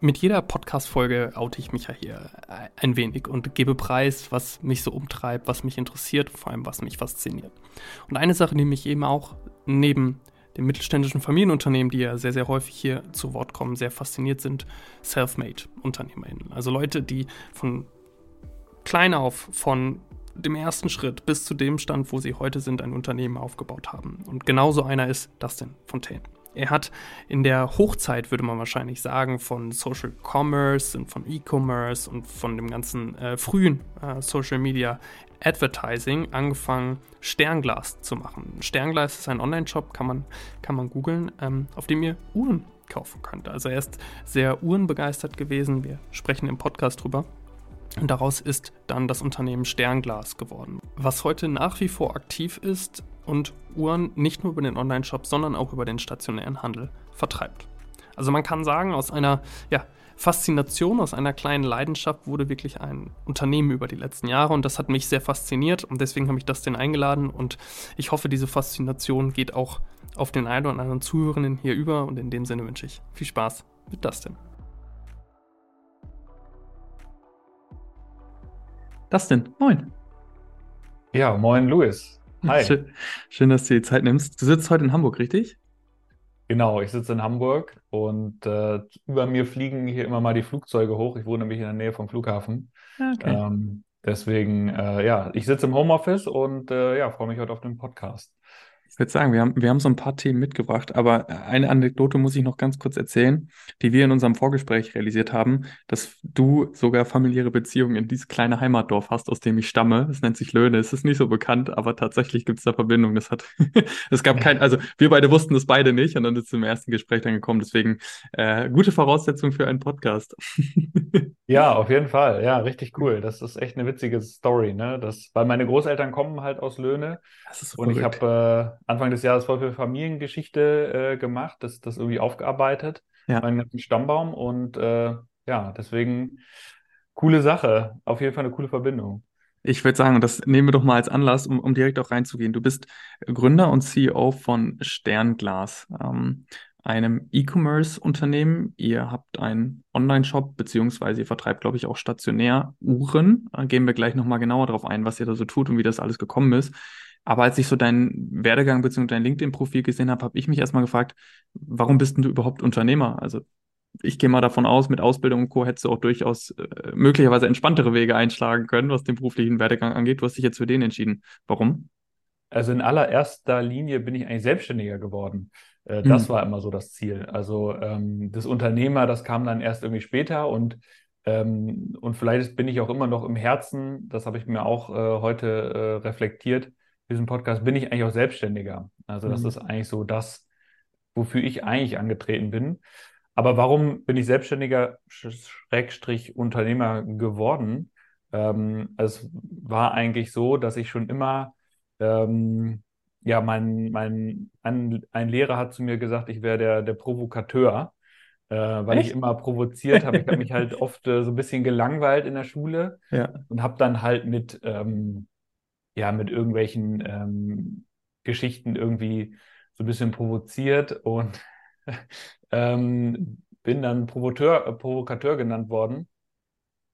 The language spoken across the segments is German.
mit jeder Podcast-Folge oute ich mich ja hier ein wenig und gebe preis, was mich so umtreibt, was mich interessiert, vor allem was mich fasziniert. Und eine Sache, die mich eben auch neben den mittelständischen Familienunternehmen, die ja sehr, sehr häufig hier zu Wort kommen, sehr fasziniert sind, Self-Made-UnternehmerInnen. Also Leute, die von klein auf, von dem ersten Schritt bis zu dem Stand, wo sie heute sind, ein Unternehmen aufgebaut haben. Und genauso einer ist Dustin Fontaine. Er hat in der Hochzeit, würde man wahrscheinlich sagen, von Social Commerce und von E-Commerce und von dem ganzen äh, frühen äh, Social Media Advertising angefangen, Sternglas zu machen. Sternglas ist ein Online-Shop, kann man, kann man googeln, ähm, auf dem ihr Uhren kaufen könnt. Also er ist sehr uhrenbegeistert gewesen. Wir sprechen im Podcast drüber. Und daraus ist dann das Unternehmen Sternglas geworden, was heute nach wie vor aktiv ist und Uhren nicht nur über den Online-Shop, sondern auch über den stationären Handel vertreibt. Also man kann sagen, aus einer ja, Faszination, aus einer kleinen Leidenschaft wurde wirklich ein Unternehmen über die letzten Jahre und das hat mich sehr fasziniert und deswegen habe ich das den eingeladen und ich hoffe, diese Faszination geht auch auf den einen oder anderen Zuhörenden hier über und in dem Sinne wünsche ich viel Spaß mit Dustin. Dustin, moin. Ja, moin Louis. Hi. Schön, schön, dass du dir die Zeit nimmst. Du sitzt heute in Hamburg, richtig? Genau, ich sitze in Hamburg und äh, über mir fliegen hier immer mal die Flugzeuge hoch. Ich wohne nämlich in der Nähe vom Flughafen. Ah, okay. Ähm, deswegen, äh, ja, ich sitze im Homeoffice und äh, ja, freue mich heute auf den Podcast. Ich würde sagen, wir haben, wir haben so ein paar Themen mitgebracht, aber eine Anekdote muss ich noch ganz kurz erzählen, die wir in unserem Vorgespräch realisiert haben, dass du sogar familiäre Beziehungen in dieses kleine Heimatdorf hast, aus dem ich stamme. Es nennt sich Löhne. Es ist nicht so bekannt, aber tatsächlich gibt es da Verbindungen. Das hat, es gab kein, also wir beide wussten das beide nicht und dann ist es im ersten Gespräch dann gekommen. Deswegen äh, gute Voraussetzung für einen Podcast. Ja, auf jeden Fall. Ja, richtig cool. Das ist echt eine witzige Story, ne? Das, weil meine Großeltern kommen halt aus Löhne Das ist so und ich verrückt. habe äh, Anfang des Jahres voll viel Familiengeschichte äh, gemacht, das, das irgendwie aufgearbeitet, Ja. meinen ganzen Stammbaum und äh, ja, deswegen coole Sache. Auf jeden Fall eine coole Verbindung. Ich würde sagen, das nehmen wir doch mal als Anlass, um, um direkt auch reinzugehen. Du bist Gründer und CEO von Sternglas, ähm, einem E-Commerce-Unternehmen. Ihr habt einen Online-Shop, beziehungsweise ihr vertreibt, glaube ich, auch stationär Uhren. Da gehen wir gleich nochmal genauer drauf ein, was ihr da so tut und wie das alles gekommen ist. Aber als ich so deinen Werdegang bzw. dein LinkedIn-Profil gesehen habe, habe ich mich erstmal gefragt, warum bist denn du überhaupt Unternehmer? Also ich gehe mal davon aus, mit Ausbildung und Co. hättest du auch durchaus äh, möglicherweise entspanntere Wege einschlagen können, was den beruflichen Werdegang angeht. Du hast dich jetzt für den entschieden. Warum? Also in allererster Linie bin ich eigentlich selbstständiger geworden. Äh, das Hm. war immer so das Ziel. Also ähm, das Unternehmer, das kam dann erst irgendwie später und ähm, und vielleicht bin ich auch immer noch im Herzen, das habe ich mir auch äh, heute äh, reflektiert, diesen Podcast, bin ich eigentlich auch Selbstständiger. Also das Hm. ist eigentlich so das, wofür ich eigentlich angetreten bin. Aber warum bin ich Selbstständiger, Schrägstrich Unternehmer geworden? Ähm, es war eigentlich so, dass ich schon immer ähm, ja, mein, mein, ein, ein Lehrer hat zu mir gesagt, ich wäre der, der Provokateur, äh, weil ich Echt? immer provoziert habe. Ich habe mich halt oft äh, so ein bisschen gelangweilt in der Schule Ja. und habe dann halt mit, ähm, ja, mit irgendwelchen ähm, Geschichten irgendwie so ein bisschen provoziert und ähm, bin dann Provoteur, äh, Provokateur genannt worden.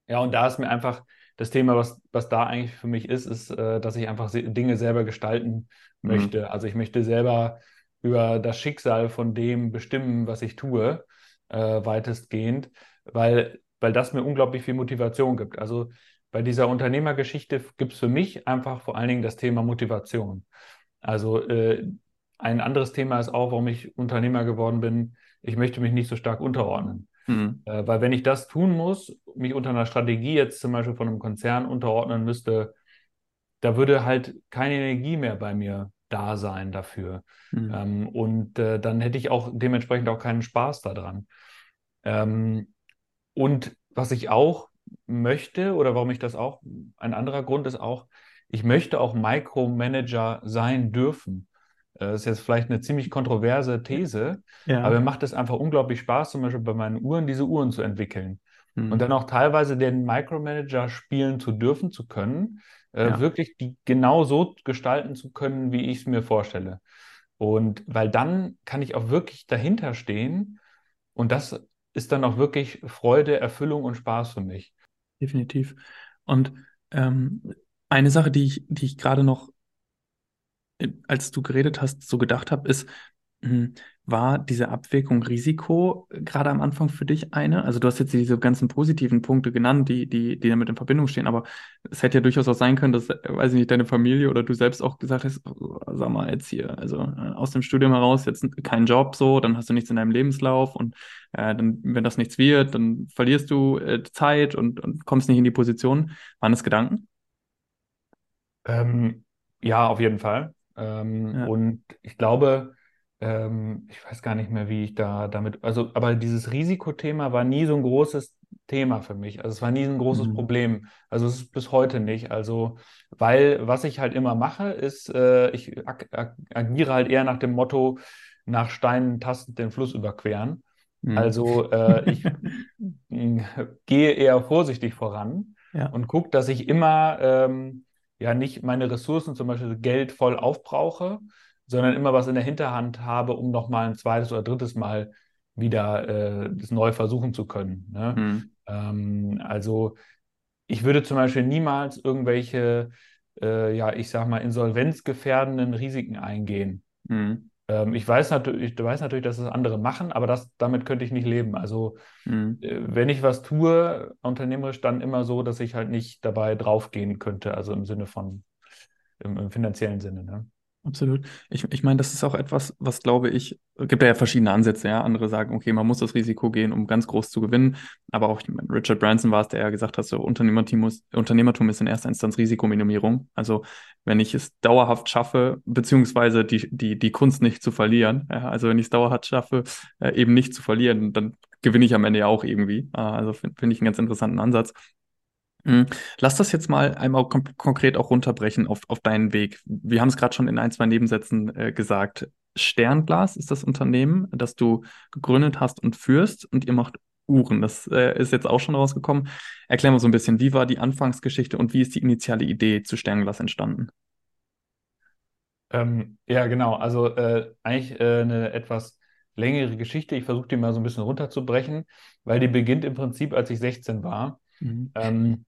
Ja, und da ist mir einfach das Thema, was, was da eigentlich für mich ist, ist, äh, dass ich einfach Dinge selber gestalten Hm. möchte. Also ich möchte selber über das Schicksal von dem bestimmen, was ich tue, äh, weitestgehend, weil, weil das mir unglaublich viel Motivation gibt. Also bei dieser Unternehmergeschichte gibt es für mich einfach vor allen Dingen das Thema Motivation. Also äh, ein anderes Thema ist auch, warum ich Unternehmer geworden bin. Ich möchte mich nicht so stark unterordnen. Hm. Äh, weil wenn ich das tun muss, mich unter einer Strategie jetzt zum Beispiel von einem Konzern unterordnen müsste, da würde halt keine Energie mehr bei mir da sein dafür. Hm. Ähm, und äh, dann hätte ich auch dementsprechend auch keinen Spaß daran. Ähm, und was ich auch möchte oder warum ich das auch, ein anderer Grund ist auch, ich möchte auch Micromanager sein dürfen. Äh, Das ist jetzt vielleicht eine ziemlich kontroverse These, aber Ja. mir macht es einfach unglaublich Spaß, zum Beispiel bei meinen Uhren diese Uhren zu entwickeln. Und Hm. dann auch teilweise den Micromanager spielen zu dürfen, zu können, äh, Ja. wirklich die genau so gestalten zu können, wie ich es mir vorstelle. Und weil dann kann ich auch wirklich dahinter stehen und das ist dann auch wirklich Freude, Erfüllung und Spaß für mich. Definitiv. Und ähm, eine Sache, die ich, die ich gerade noch, äh, als du geredet hast, so gedacht habe, ist, hm, war diese Abwägung Risiko äh, gerade am Anfang für dich eine? Also du hast jetzt diese ganzen positiven Punkte genannt, die, die, die damit in Verbindung stehen, aber es hätte ja durchaus auch sein können, dass, äh, weiß ich nicht, deine Familie oder du selbst auch gesagt hast, oh, sag mal jetzt hier, also äh, aus dem Studium heraus jetzt kein Job so, dann hast du nichts in deinem Lebenslauf und äh, dann, wenn das nichts wird, dann verlierst du äh, Zeit und, und kommst nicht in die Position. Waren das Gedanken? Ähm, ja, auf jeden Fall. Ähm, Ja. und ich glaube, ähm, ich weiß gar nicht mehr, wie ich da damit, also, aber dieses Risikothema war nie so ein großes Thema für mich. Also es war nie ein großes Mhm. Problem. Also es ist bis heute nicht. Also, weil was ich halt immer mache, ist, äh, ich ag ag agiere halt eher nach dem Motto, nach Steinen tastend den Fluss überqueren. Mhm. Also äh, ich gehe eher vorsichtig voran Ja. und gucke, dass ich immer ähm, ja nicht meine Ressourcen, zum Beispiel Geld, voll aufbrauche, sondern immer was in der Hinterhand habe, um nochmal ein zweites oder drittes Mal wieder äh, das neu versuchen zu können. Ne? Mhm. Ähm, also ich würde zum Beispiel niemals irgendwelche, äh, ja, ich sag mal, insolvenzgefährdenden Risiken eingehen. Mhm. Ähm, ich weiß natürlich, ich weiß natürlich, dass es andere machen, aber das, damit könnte ich nicht leben. Also Mhm. äh, wenn ich was tue, unternehmerisch, dann immer so, dass ich halt nicht dabei draufgehen könnte, also im Sinne von, im, im finanziellen Sinne, ne? Absolut. Ich, ich meine, das ist auch etwas, was glaube ich, gibt ja verschiedene Ansätze, ja. Andere sagen, okay, man muss das Risiko gehen, um ganz groß zu gewinnen. Aber auch meine, Richard Branson war es, der ja gesagt hat, so Unternehmertum, muss, Unternehmertum ist in erster Instanz Risikominimierung. Also wenn ich es dauerhaft schaffe, beziehungsweise die, die, die Kunst nicht zu verlieren, ja, also wenn ich es dauerhaft schaffe, äh, eben nicht zu verlieren, dann gewinne ich am Ende ja auch irgendwie. Äh, also finde find ich einen ganz interessanten Ansatz. Mhm. Lass das jetzt mal einmal kon konkret auch runterbrechen auf, auf deinen Weg. Wir haben es gerade schon in ein, zwei Nebensätzen äh, gesagt. Sternglas ist das Unternehmen, das du gegründet hast und führst und ihr macht Uhren. Das äh, ist jetzt auch schon rausgekommen. Erklär mal so ein bisschen, wie war die Anfangsgeschichte und wie ist die initiale Idee zu Sternglas entstanden? Ähm, ja, genau. Also äh, eigentlich äh, eine etwas längere Geschichte. Ich versuche die mal so ein bisschen runterzubrechen, weil die beginnt im Prinzip, als ich 16 war. Mhm. Ähm,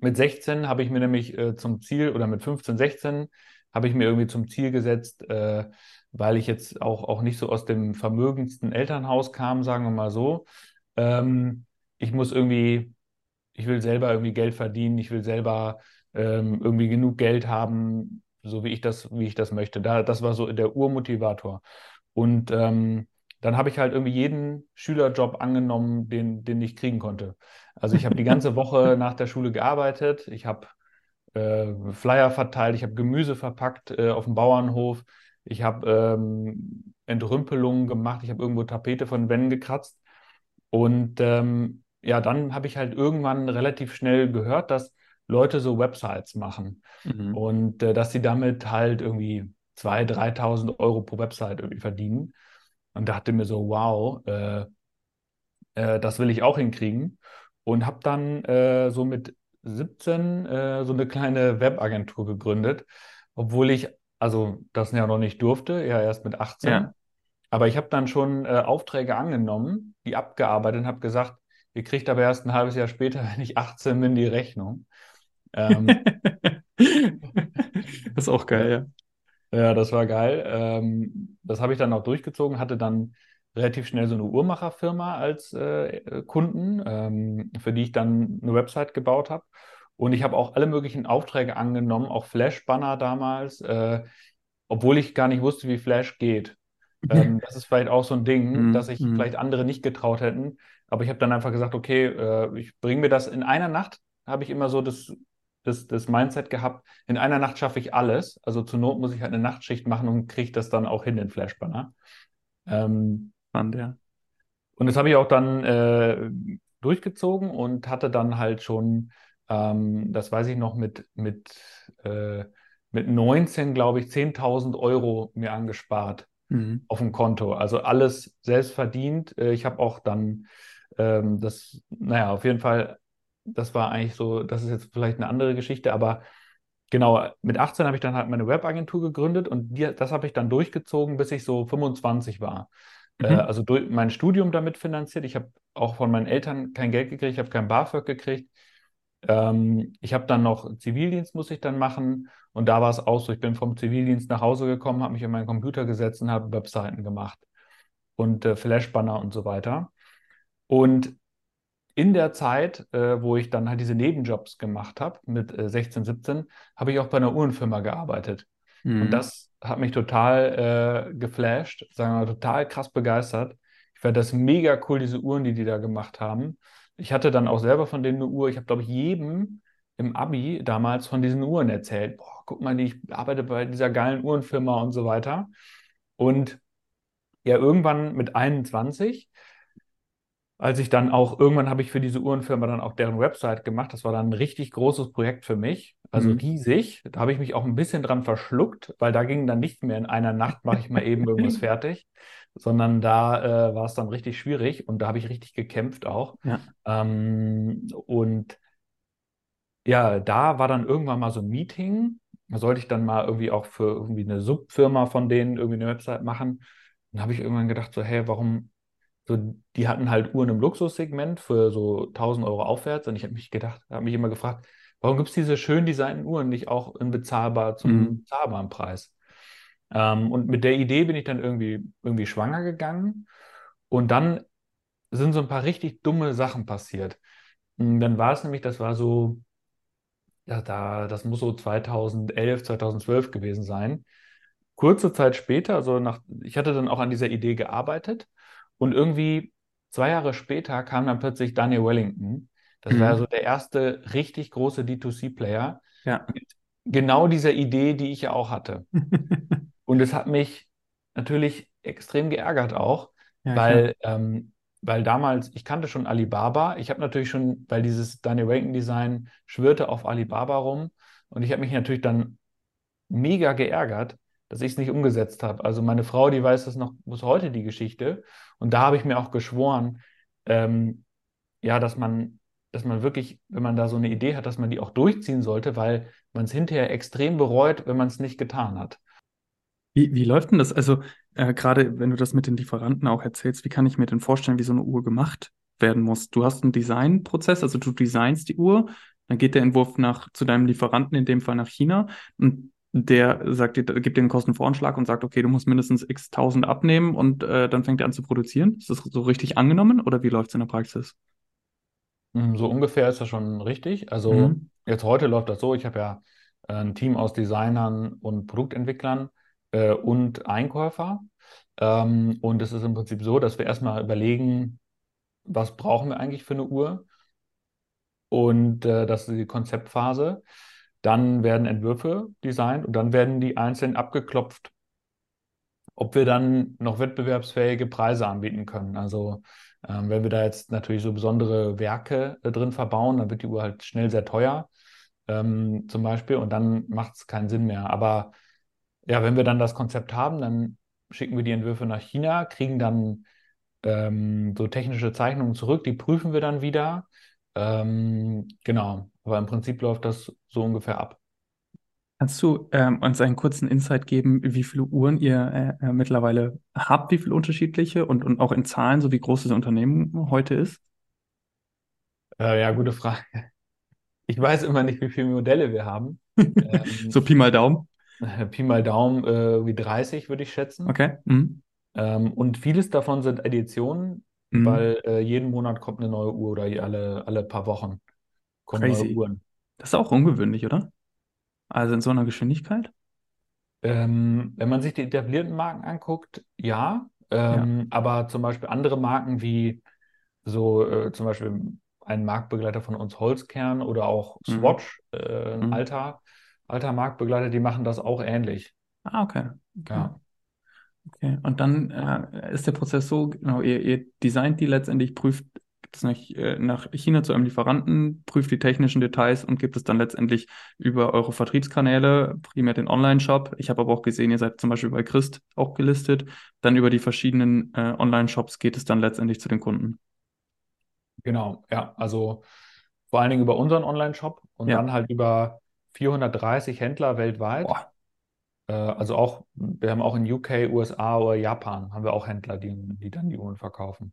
mit 16 habe ich mir nämlich äh, zum Ziel, oder mit 15, 16 habe ich mir irgendwie zum Ziel gesetzt, äh, weil ich jetzt auch, auch nicht so aus dem vermögendsten Elternhaus kam, sagen wir mal so. Ähm, ich muss irgendwie, ich will selber irgendwie Geld verdienen, ich will selber ähm, irgendwie genug Geld haben, so wie ich das, wie ich das möchte. Da, das war so der Urmotivator. Und ähm, dann habe ich halt irgendwie jeden Schülerjob angenommen, den, den ich kriegen konnte. Also ich habe die ganze Woche nach der Schule gearbeitet, ich habe äh, Flyer verteilt, ich habe Gemüse verpackt äh, auf dem Bauernhof, ich habe ähm, Entrümpelungen gemacht, ich habe irgendwo Tapete von Wänden gekratzt. Und ähm, ja, dann habe ich halt irgendwann relativ schnell gehört, dass Leute so Websites machen Mhm. und äh, dass sie damit halt irgendwie 2.000, 3.000 Euro pro Website irgendwie verdienen. Und dachte mir so, wow, äh, äh, das will ich auch hinkriegen. Und habe dann äh, so mit 17 äh, so eine kleine Webagentur gegründet, obwohl ich, also das ja noch nicht durfte, ja erst mit 18. Ja. Aber ich habe dann schon äh, Aufträge angenommen, die abgearbeitet und habe gesagt, ihr kriegt aber erst ein halbes Jahr später, wenn ich 18 bin, die Rechnung. Ähm, Das ist auch geil, Ja, das war geil. Ähm, das habe ich dann auch durchgezogen, hatte dann relativ schnell so eine Uhrmacherfirma als äh, Kunden, ähm, für die ich dann eine Website gebaut habe. Und ich habe auch alle möglichen Aufträge angenommen, auch Flash-Banner damals, äh, obwohl ich gar nicht wusste, wie Flash geht. ja. Ähm, das ist vielleicht auch so ein Ding, dass Mhm. sich Mhm. vielleicht andere nicht getraut hätten. Aber ich habe dann einfach gesagt, okay, äh, ich bringe mir das in einer Nacht, habe ich immer so das, das, das Mindset gehabt, in einer Nacht schaffe ich alles. Also zur Not muss ich halt eine Nachtschicht machen und kriege das dann auch hin, den Flashbanner. Ähm, Spannend, ja. und das habe ich auch dann äh, durchgezogen und hatte dann halt schon, ähm, das weiß ich noch, mit, mit, äh, mit 19, glaube ich, 10.000 Euro mir angespart Mhm. auf dem Konto. Also alles selbst verdient. Äh, Ich habe auch dann ähm, das, naja, auf jeden Fall, das war eigentlich so, das ist jetzt vielleicht eine andere Geschichte, aber genau, mit 18 habe ich dann halt meine Webagentur gegründet und die, das habe ich dann durchgezogen, bis ich so 25 war. äh, mhm. also durch mein Studium damit finanziert. Ich habe auch von meinen Eltern kein Geld gekriegt, ich habe kein BAföG gekriegt. Ähm, ich habe dann noch Zivildienst, muss ich dann machen. Und da war es auch so, ich bin vom Zivildienst nach Hause gekommen, habe mich an meinen Computer gesetzt und habe Webseiten gemacht und äh, Flashbanner und so weiter. Und in der Zeit, äh, wo ich dann halt diese Nebenjobs gemacht habe, mit äh, 16, 17, habe ich auch bei einer Uhrenfirma gearbeitet. Mhm. Und das hat mich total äh, geflasht, sagen wir mal, total krass begeistert. Ich fand das mega cool, diese Uhren, die die da gemacht haben. Ich hatte dann auch selber von denen eine Uhr. Ich habe, glaube ich, jedem im Abi damals von diesen Uhren erzählt. Boah, guck mal, ich arbeite bei dieser geilen Uhrenfirma und so weiter. Und ja, irgendwann mit 21 als ich dann auch, irgendwann habe ich für diese Uhrenfirma dann auch deren Website gemacht. Das war dann ein richtig großes Projekt für mich, also mhm. riesig. Da habe ich mich auch ein bisschen dran verschluckt, weil da ging dann nicht mehr in einer Nacht, mache ich mal eben irgendwas fertig, sondern da äh, war es dann richtig schwierig und da habe ich richtig gekämpft auch. Ja. Ähm, und ja, da war dann irgendwann mal so ein Meeting. Da sollte ich dann mal irgendwie auch für irgendwie eine Subfirma von denen irgendwie eine Website machen. Dann habe ich irgendwann gedacht, so, hey, warum so, die hatten halt Uhren im Luxussegment für so 1000 Euro aufwärts. Und ich habe mich gedacht, habe mich immer gefragt, warum gibt es diese schön designten Uhren nicht auch in bezahlbar zum mhm. bezahlbaren Preis? Ähm, und mit der Idee bin ich dann irgendwie, irgendwie schwanger gegangen. Und dann sind so ein paar richtig dumme Sachen passiert. Und dann war es nämlich, das war so, ja, da, das muss so 2011, 2012 gewesen sein. Kurze Zeit später, also nach, ich hatte dann auch an dieser Idee gearbeitet und irgendwie zwei Jahre später kam dann plötzlich Daniel Wellington. Das mhm. war so der erste richtig große D2C-Player. Ja. Mit genau dieser Idee, die ich ja auch hatte. und es hat mich natürlich extrem geärgert auch, ja, weil, ähm, weil damals, ich kannte schon Alibaba. Ich habe natürlich schon, weil dieses Daniel Wellington-Design schwirrte auf Alibaba rum. Und ich habe mich natürlich dann mega geärgert, dass ich es nicht umgesetzt habe. Also meine Frau, die weiß das noch bis heute, die Geschichte. Und da habe ich mir auch geschworen, ähm, ja, dass man, dass man wirklich, wenn man da so eine Idee hat, dass man die auch durchziehen sollte, weil man es hinterher extrem bereut, wenn man es nicht getan hat. Wie, wie läuft denn das? Also äh, gerade wenn du das mit den Lieferanten auch erzählst, wie kann ich mir denn vorstellen, wie so eine Uhr gemacht werden muss? Du hast einen Designprozess, also du designst die Uhr, dann geht der Entwurf nach zu deinem Lieferanten, in dem Fall nach China, und der sagt dir, gibt dir einen Kostenvoranschlag und sagt, okay, du musst mindestens x tausend abnehmen und äh, dann fängt er an zu produzieren. Ist das so richtig angenommen oder wie läuft es in der Praxis? Hm, so ungefähr ist das schon richtig. Also mhm. jetzt heute läuft das so, ich habe ja äh, ein Team aus Designern und Produktentwicklern äh, und Einkäufer. Ähm, und es ist im Prinzip so, dass wir erstmal überlegen, was brauchen wir eigentlich für eine Uhr? Und äh, das ist die Konzeptphase. Dann werden Entwürfe designt und dann werden die einzeln abgeklopft, ob wir dann noch wettbewerbsfähige Preise anbieten können. Also ähm, wenn wir da jetzt natürlich so besondere Werke äh, drin verbauen, dann wird die Uhr halt schnell sehr teuer ähm, zum Beispiel und dann macht es keinen Sinn mehr. Aber ja, wenn wir dann das Konzept haben, dann schicken wir die Entwürfe nach China, kriegen dann ähm, so technische Zeichnungen zurück, die prüfen wir dann wieder. Ähm, genau, aber im Prinzip läuft das so ungefähr ab. Kannst du ähm, uns einen kurzen Insight geben, wie viele Uhren ihr äh, äh, mittlerweile habt, wie viele unterschiedliche und, und auch in Zahlen, so wie groß das Unternehmen heute ist? Äh, ja, gute Frage. Ich weiß immer nicht, wie viele Modelle wir haben. ähm, so Pi mal Daumen? Pi mal Daumen, äh, wie 30 würde ich schätzen. Okay. Mhm. Ähm, und vieles davon sind Editionen, mhm. weil äh, jeden Monat kommt eine neue Uhr oder alle, alle paar Wochen Crazy. Uhren. Das ist auch ungewöhnlich, oder? Also in so einer Geschwindigkeit? Ähm, wenn man sich die etablierten Marken anguckt, ja. Ähm, ja. Aber zum Beispiel andere Marken wie so äh, zum Beispiel ein Marktbegleiter von uns, Holzkern oder auch mhm. Swatch, mhm. äh, ein mhm. alter, alter Marktbegleiter, die machen das auch ähnlich. Ah, okay. okay. Ja. Okay, und dann äh, ist der Prozess so, genau, ihr, ihr designt die letztendlich, prüft es nach, äh, nach China zu einem Lieferanten, prüft die technischen Details und gibt es dann letztendlich über eure Vertriebskanäle, primär den Online-Shop. Ich habe aber auch gesehen, ihr seid zum Beispiel bei Christ auch gelistet. Dann über die verschiedenen äh, Online-Shops geht es dann letztendlich zu den Kunden. Genau, ja. Also vor allen Dingen über unseren Online-Shop und ja. dann halt über 430 Händler weltweit. Boah. Äh, also auch, wir haben auch in UK, USA oder Japan haben wir auch Händler, die, die dann die Uhren verkaufen.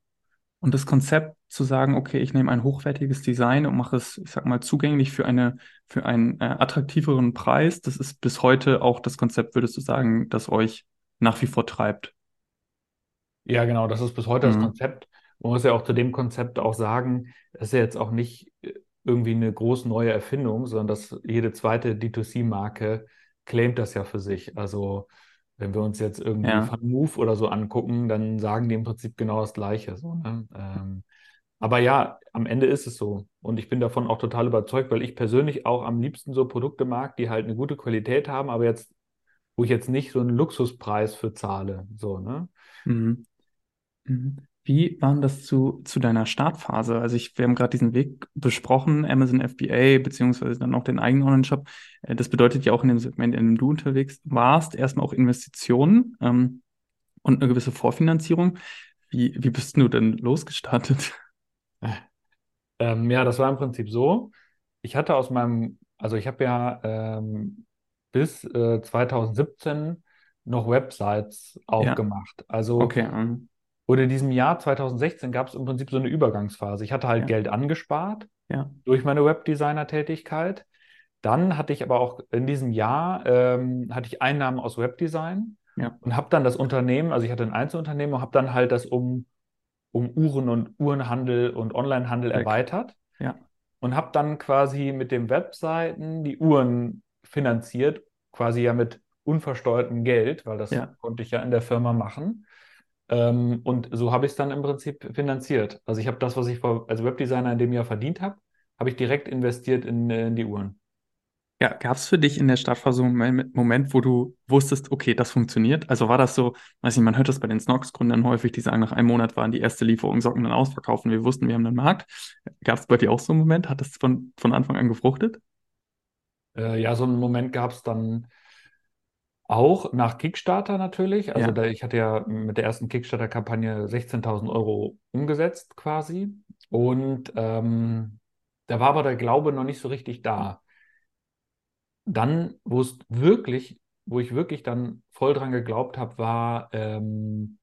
Und das Konzept zu sagen, okay, ich nehme ein hochwertiges Design und mache es, ich sag mal, zugänglich für eine, für einen äh, attraktiveren Preis, das ist bis heute auch das Konzept, würdest du sagen, das euch nach wie vor treibt? Ja, genau, das ist bis heute das Mhm. Konzept. Man muss ja auch zu dem Konzept auch sagen, das ist ja jetzt auch nicht äh, irgendwie eine groß neue Erfindung, sondern dass jede zweite D2C-Marke claimt das ja für sich. Also wenn wir uns jetzt irgendwie Ja. Van Move oder so angucken, dann sagen die im Prinzip genau das Gleiche. So, ne? Ähm, aber ja, am Ende ist es so. Und ich bin davon auch total überzeugt, weil ich persönlich auch am liebsten so Produkte mag, die halt eine gute Qualität haben, aber jetzt, wo ich jetzt nicht so einen Luxuspreis für zahle. So, ne? Mhm. Mhm. Wie war denn das zu, zu deiner Startphase? Also ich, wir haben gerade diesen Weg besprochen, Amazon FBA, beziehungsweise dann auch den eigenen Online-Shop. Äh, Das bedeutet ja auch in dem Segment, in dem du unterwegs warst, erstmal auch Investitionen ähm, und eine gewisse Vorfinanzierung. Wie, wie bist du denn losgestartet? Ähm, ja, das war im Prinzip so. Ich hatte aus meinem, also ich habe ja ähm, bis äh, 2017 noch Websites auch Ja. Also okay. Oder in diesem Jahr 2016 gab es im Prinzip so eine Übergangsphase. Ich hatte halt ja, Geld angespart ja, durch meine Webdesigner-Tätigkeit. Dann hatte ich aber auch in diesem Jahr ähm, hatte ich Einnahmen aus Webdesign ja, und habe dann das Unternehmen, also ich hatte ein Einzelunternehmen und habe dann halt das um, um Uhren und Uhrenhandel und Onlinehandel weg. erweitert und habe dann quasi mit den Webseiten die Uhren finanziert, quasi ja mit unversteuertem Geld, weil das konnte ich ja in der Firma machen. Ähm, und so habe ich es dann im Prinzip finanziert. Also ich habe das, was ich vor, als Webdesigner in dem Jahr verdient habe, habe ich direkt investiert in, äh, in die Uhren. Ja, gab es für dich in der Startphase einen Moment, Moment, wo du wusstest, okay, das funktioniert? Also war das so, weiß nicht, man hört das bei den Snox-Gründern häufig, die sagen, nach einem Monat waren die erste Lieferung Socken dann ausverkauft und wir wussten, wir haben einen Markt. Gab es bei dir auch so einen Moment? Hat das von, von Anfang an gefruchtet? Äh, ja, so einen Moment gab es dann auch nach Kickstarter natürlich. Also Ja, da, ich hatte ja mit der ersten Kickstarter-Kampagne 16.000 Euro umgesetzt quasi. Und ähm, da war aber der Glaube noch nicht so richtig da. Dann, wo es wirklich, wo ich wirklich dann voll dran geglaubt habe, war, ähm,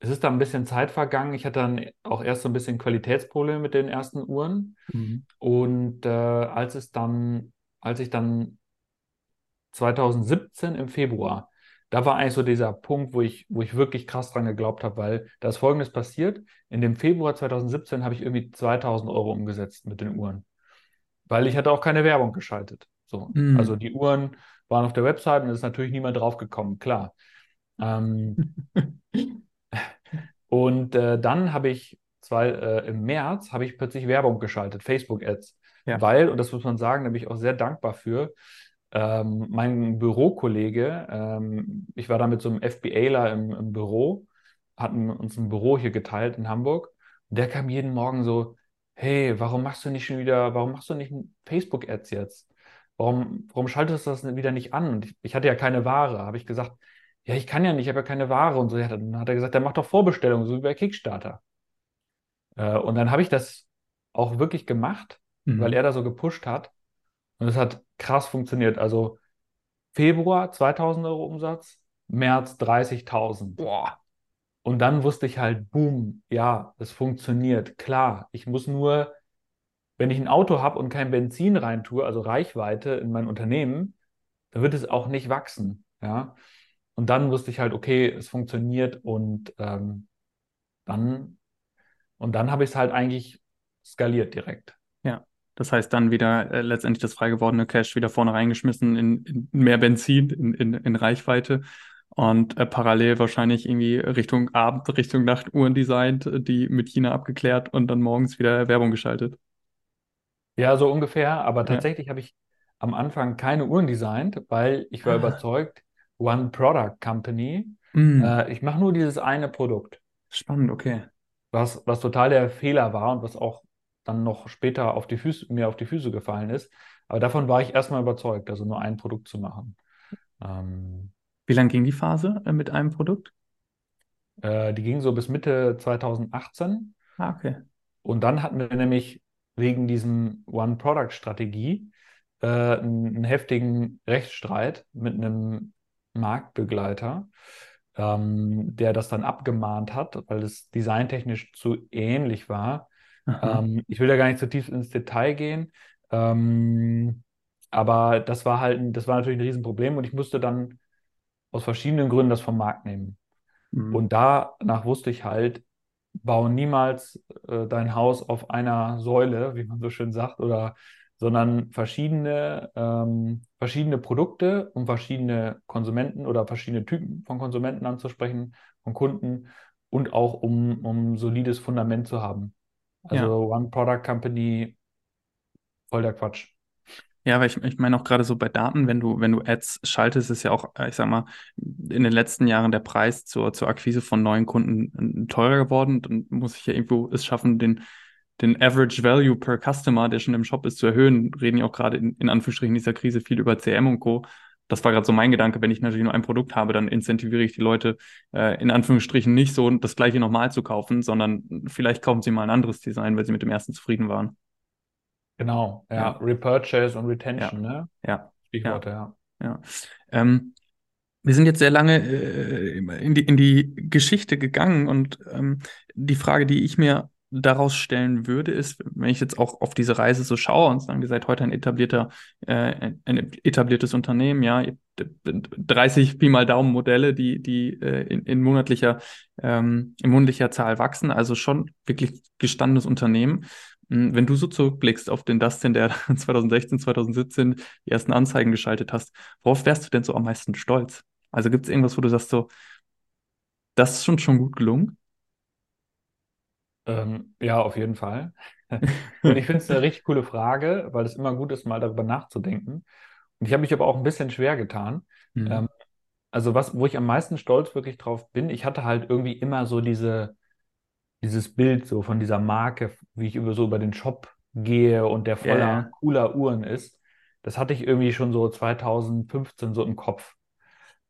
es ist da ein bisschen Zeit vergangen. Ich hatte dann auch erst so ein bisschen Qualitätsprobleme mit den ersten Uhren. mhm. Und äh, als es dann, als ich dann 2017 im Februar, da war eigentlich so dieser Punkt, wo ich, wo ich wirklich krass dran geglaubt habe, weil da ist Folgendes passiert. In dem Februar 2017 habe ich irgendwie 2000 Euro umgesetzt mit den Uhren, weil ich hatte auch keine Werbung geschaltet. So, also Mhm. die Uhren waren auf der Website und es ist natürlich niemand draufgekommen, klar. Ähm, und äh, dann habe ich zwei, äh, im März habe ich plötzlich Werbung geschaltet, Facebook-Ads, Ja, weil, und das muss man sagen, da bin ich auch sehr dankbar für, ähm, mein Bürokollege, ähm, ich war da mit so einem FBAler im, im Büro, hatten uns ein Büro hier geteilt in Hamburg, und der kam jeden Morgen so, hey, warum machst du nicht schon wieder, warum machst du nicht Facebook-Ads jetzt? Warum, warum schaltest du das wieder nicht an? Und ich, ich hatte ja keine Ware, habe ich gesagt, ja, ich kann ja nicht, ich habe ja keine Ware und so. Ja, dann hat er gesagt, der macht doch Vorbestellungen, so wie bei Kickstarter. Äh, und dann habe ich das auch wirklich gemacht, weil er mhm. da so gepusht hat. Und es hat krass funktioniert. Also Februar 2000 Euro Umsatz, März 30.000. Boah. Und dann wusste ich halt, boom, ja, es funktioniert. Klar, ich muss nur, wenn ich ein Auto habe und kein Benzin reintue, also Reichweite in mein Unternehmen, dann wird es auch nicht wachsen. Ja. Und dann wusste ich halt, okay, es funktioniert und ähm, dann, und dann habe ich es halt eigentlich skaliert direkt. Ja. Das heißt dann wieder äh, letztendlich das frei gewordene Cash wieder vorne reingeschmissen in, in mehr Benzin, in, in, in Reichweite und äh, parallel wahrscheinlich irgendwie Richtung Abend, Richtung Nacht Uhren designt, äh, die mit China abgeklärt und dann morgens wieder Werbung geschaltet. Ja, so ungefähr. Aber Ja. tatsächlich habe ich am Anfang keine Uhren designt, weil ich war Ah, überzeugt, One Product Company. mm, Äh, ich mache nur dieses eine Produkt, spannend, okay. was, was total der Fehler war und was auch dann noch später auf die Füße, mir auf die Füße gefallen ist. Aber davon war ich erstmal überzeugt, also nur ein Produkt zu machen. Ähm, Wie lang ging die Phase äh, mit einem Produkt? äh, die ging so bis Mitte 2018. Ah, okay. Und dann hatten wir nämlich wegen diesem One-Product-Strategie äh, einen, einen heftigen Rechtsstreit mit einem Marktbegleiter, ähm, der das dann abgemahnt hat, weil es designtechnisch zu ähnlich war. Ähm, ich will da gar nicht zu tief ins Detail gehen, ähm, aber das war halt, ein, das war natürlich ein Riesenproblem und ich musste dann aus verschiedenen Gründen das vom Markt nehmen. Mhm. Und danach wusste ich halt, bau niemals äh, dein Haus auf einer Säule, wie man so schön sagt, oder sondern verschiedene, ähm, verschiedene Produkte, um verschiedene Konsumenten oder verschiedene Typen von Konsumenten anzusprechen, von Kunden und auch um, um solides Fundament zu haben. Also ja. One Product Company, voll der Quatsch. Ja, weil ich, ich meine auch gerade so bei Daten, wenn du, wenn du Ads schaltest, ist ja auch, ich sag mal, in den letzten Jahren der Preis zur, zur Akquise von neuen Kunden äh, teurer geworden. Dann muss ich ja irgendwo es schaffen, den, den Average Value per Customer, der schon im Shop ist, zu erhöhen. Reden ja auch gerade in, in Anführungsstrichen dieser Krise viel über CM und Co. Das war gerade so mein Gedanke, wenn ich natürlich nur ein Produkt habe, dann incentiviere ich die Leute äh, in Anführungsstrichen nicht so, das gleiche nochmal zu kaufen, sondern vielleicht kaufen sie mal ein anderes Design, weil sie mit dem ersten zufrieden waren. Genau, ja. ja. Repurchase und Retention, ja. ne? Ja. Stichworte, ja. ja. Ähm, wir sind jetzt sehr lange äh, in, die, in die Geschichte gegangen und ähm, die Frage, die ich mir daraus stellen würde, ist, wenn ich jetzt auch auf diese Reise so schaue und sagen, ihr seid heute ein etablierter, äh, ein etabliertes Unternehmen, ja, 30 Pi mal Daumen Modelle, die, die äh, in, in monatlicher, ähm, in monatlicher Zahl wachsen, also schon wirklich gestandenes Unternehmen. Hm, wenn du so zurückblickst auf den Dustin, der 2016, 2017 die ersten Anzeigen geschaltet hast, worauf wärst du denn so am meisten stolz? Also gibt es irgendwas, wo du sagst so, das ist schon schon gut gelungen? Ähm, ja, auf jeden Fall. Und ich finde es eine richtig coole Frage, weil es immer gut ist, mal darüber nachzudenken. Und ich habe mich aber auch ein bisschen schwer getan. Mhm. Ähm, also was, wo ich am meisten stolz wirklich drauf bin, ich hatte halt irgendwie immer so diese, dieses Bild so von dieser Marke, wie ich über so über den Shop gehe und der voller yeah. cooler Uhren ist. Das hatte ich irgendwie schon so 2015 so im Kopf.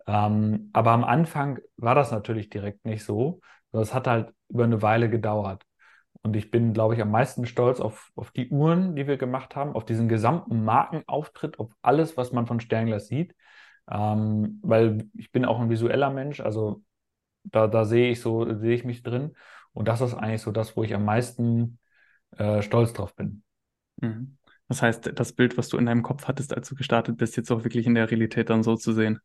Ähm, aber am Anfang war das natürlich direkt nicht so. Das hat halt über eine Weile gedauert. Und ich bin, glaube ich, am meisten stolz auf, auf die Uhren, die wir gemacht haben, auf diesen gesamten Markenauftritt, auf alles, was man von Sternglas sieht. Ähm, weil ich bin auch ein visueller Mensch, also da, da sehe ich so, sehe ich mich drin. Und das ist eigentlich so das, wo ich am meisten äh, stolz drauf bin. Mhm. Das heißt, das Bild, was du in deinem Kopf hattest, als du gestartet bist, jetzt auch wirklich in der Realität dann so zu sehen.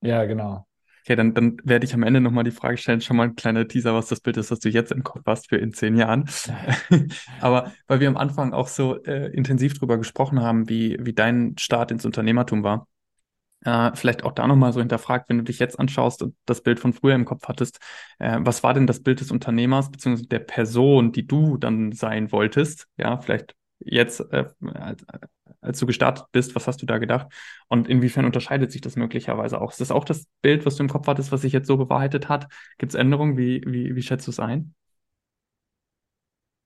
Ja, genau. Okay, dann, dann werde ich am Ende nochmal die Frage stellen, schon mal ein kleiner Teaser, was das Bild ist, was du jetzt im Kopf hast für in zehn Jahren. Aber weil wir am Anfang auch so äh, intensiv drüber gesprochen haben, wie, wie dein Start ins Unternehmertum war, äh, vielleicht auch da nochmal so hinterfragt, wenn du dich jetzt anschaust und das Bild von früher im Kopf hattest, äh, was war denn das Bild des Unternehmers beziehungsweise der Person, die du dann sein wolltest? Ja, vielleicht jetzt, äh, als, als du gestartet bist, was hast du da gedacht? Und inwiefern unterscheidet sich das möglicherweise auch? Ist das auch das Bild, was du im Kopf hattest, was sich jetzt so bewahrheitet hat? Gibt es Änderungen? Wie, wie, wie schätzt du es ein?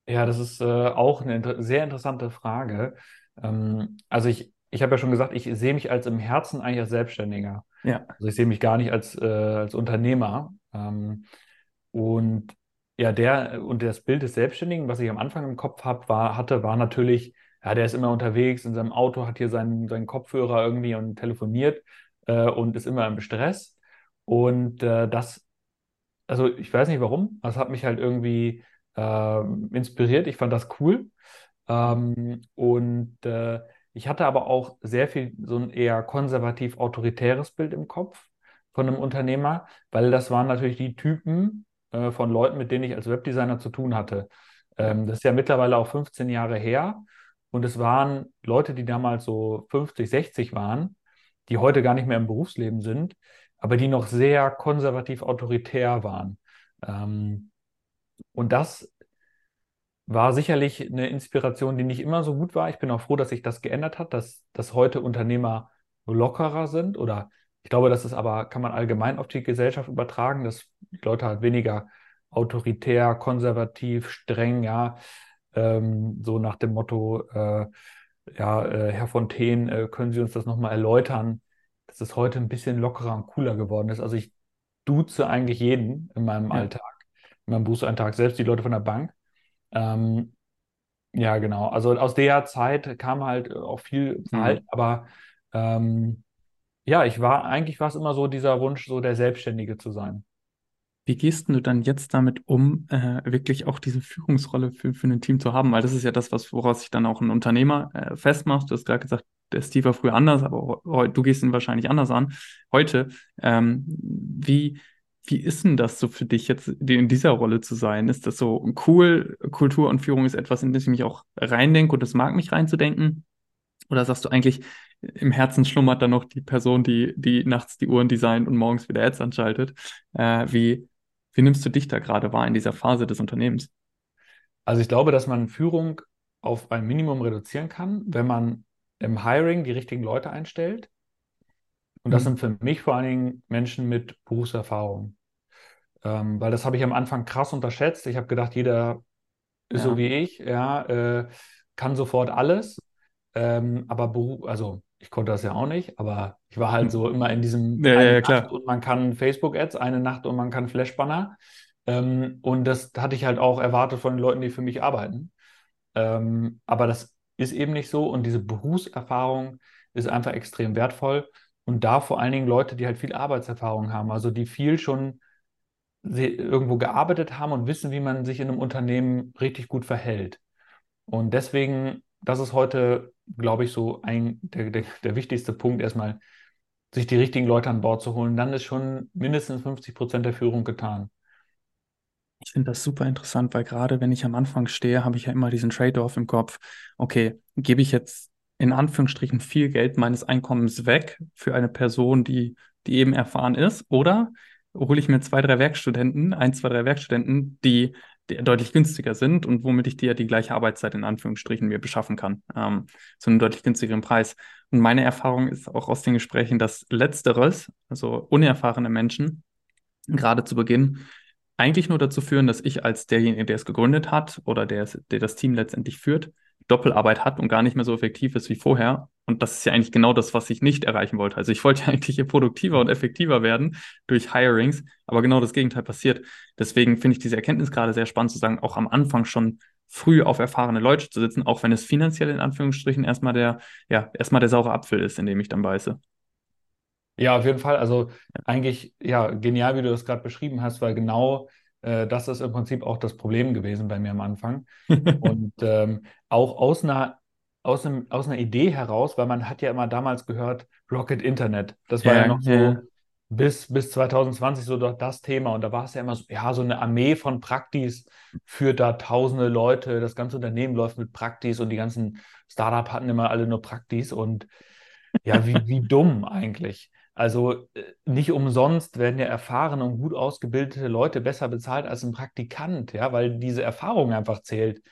Ja, das ist äh, auch eine inter sehr interessante Frage. Ähm, also ich ich habe ja schon gesagt, ich sehe mich als im Herzen eigentlich als Selbstständiger. Ja. Also ich sehe mich gar nicht als, äh, als Unternehmer. Ähm, und ja, der und das Bild des Selbstständigen, was ich am Anfang im Kopf hab, war, hatte, war natürlich, ja, der ist immer unterwegs in seinem Auto, hat hier seinen, seinen Kopfhörer irgendwie und telefoniert äh, und ist immer im Stress. Und äh, das, also ich weiß nicht warum, das hat mich halt irgendwie äh, inspiriert. Ich fand das cool. Ähm, und äh, ich hatte aber auch sehr viel so ein eher konservativ-autoritäres Bild im Kopf von einem Unternehmer, weil das waren natürlich die Typen äh, von Leuten, mit denen ich als Webdesigner zu tun hatte. Ähm, das ist ja mittlerweile auch 15 Jahre her und es waren Leute, die damals so 50, 60 waren, die heute gar nicht mehr im Berufsleben sind, aber die noch sehr konservativ-autoritär waren. Ähm, und das war sicherlich eine Inspiration, die nicht immer so gut war. Ich bin auch froh, dass sich das geändert hat, dass, dass heute Unternehmer lockerer sind oder ich glaube, das ist aber, kann man allgemein auf die Gesellschaft übertragen, dass Leute halt weniger autoritär, konservativ, streng, ja, ähm, so nach dem Motto, äh, ja, äh, Herr Fontaine, äh, können Sie uns das nochmal erläutern, dass es heute ein bisschen lockerer und cooler geworden ist. Also ich duze eigentlich jeden in meinem ja. Alltag, in meinem Berufsalltag, selbst die Leute von der Bank. Ähm, ja, genau. Also aus der Zeit kam halt auch viel Verhalten, mhm. aber ähm, Ja, ich war, eigentlich war es immer so dieser Wunsch, so der Selbstständige zu sein. Wie gehst du dann jetzt damit um, äh, wirklich auch diese Führungsrolle für, für ein Team zu haben? Weil das ist ja das, was, woraus sich dann auch ein Unternehmer äh, festmacht. Du hast gerade gesagt, der Steve war früher anders, aber du gehst ihn wahrscheinlich anders an. Heute, ähm, wie, wie ist denn das so für dich jetzt in dieser Rolle zu sein? Ist das so cool? Kultur und Führung ist etwas, in das ich mich auch reindenke und es mag mich reinzudenken? Oder sagst du eigentlich, im Herzen schlummert dann noch die Person, die, die nachts die Uhren designt und morgens wieder Ads anschaltet? Äh, wie, wie nimmst du dich da gerade wahr in dieser Phase des Unternehmens? Also ich glaube, dass man Führung auf ein Minimum reduzieren kann, wenn man im Hiring die richtigen Leute einstellt. Und das mhm. sind für mich vor allen Dingen Menschen mit Berufserfahrung. Ähm, weil das habe ich am Anfang krass unterschätzt. Ich habe gedacht, jeder ist ja. so wie ich, ja, äh, kann sofort alles. Ähm, aber Beruf, also ich konnte das ja auch nicht, aber ich war halt so immer in diesem ja, ja, klar. und man kann Facebook-Ads, eine Nacht und man kann Flash-Banner. Ähm, und das hatte ich halt auch erwartet von den Leuten, die für mich arbeiten. Ähm, aber das ist eben nicht so und diese Berufserfahrung ist einfach extrem wertvoll. Und da vor allen Dingen Leute, die halt viel Arbeitserfahrung haben, also die viel schon irgendwo gearbeitet haben und wissen, wie man sich in einem Unternehmen richtig gut verhält. Und deswegen, das ist heute glaube ich, so ein, der, der, der wichtigste Punkt, erstmal sich die richtigen Leute an Bord zu holen. Dann ist schon mindestens 50 Prozent der Führung getan. Ich finde das super interessant, weil gerade wenn ich am Anfang stehe, habe ich ja immer diesen Trade-off im Kopf. Okay, gebe ich jetzt in Anführungsstrichen viel Geld meines Einkommens weg für eine Person, die, die eben erfahren ist, oder hole ich mir zwei, drei Werkstudenten, ein, zwei, drei Werkstudenten, die die deutlich günstiger sind und womit ich dir die gleiche Arbeitszeit in Anführungsstrichen mir beschaffen kann, ähm, zu einem deutlich günstigeren Preis. Und meine Erfahrung ist auch aus den Gesprächen, dass letzteres, also unerfahrene Menschen, gerade zu Beginn, eigentlich nur dazu führen, dass ich als derjenige, der es gegründet hat oder der, der das Team letztendlich führt, Doppelarbeit hat und gar nicht mehr so effektiv ist wie vorher. Und das ist ja eigentlich genau das, was ich nicht erreichen wollte. Also ich wollte ja eigentlich hier produktiver und effektiver werden durch Hirings, aber genau das Gegenteil passiert. Deswegen finde ich diese Erkenntnis gerade sehr spannend zu sagen, auch am Anfang schon früh auf erfahrene Leute zu sitzen, auch wenn es finanziell in Anführungsstrichen erstmal der, ja, erstmal der saure Apfel ist, in dem ich dann beiße. Ja, auf jeden Fall. Also eigentlich, ja, genial, wie du das gerade beschrieben hast, weil genau äh, das ist im Prinzip auch das Problem gewesen bei mir am Anfang. Und ähm, auch aus einer, aus, einem, aus einer Idee heraus, weil man hat ja immer damals gehört, Rocket Internet. Das war ja, ja noch so ja. bis, bis 2020 so das Thema. Und da war es ja immer so, ja, so eine Armee von Praktis führt da tausende Leute. Das ganze Unternehmen läuft mit Praktis und die ganzen Startup hatten immer alle nur Praktis. Und ja, wie, wie dumm eigentlich. Also äh, nicht umsonst werden ja erfahrene und gut ausgebildete Leute besser bezahlt als ein Praktikant, ja, weil diese Erfahrung einfach zählt.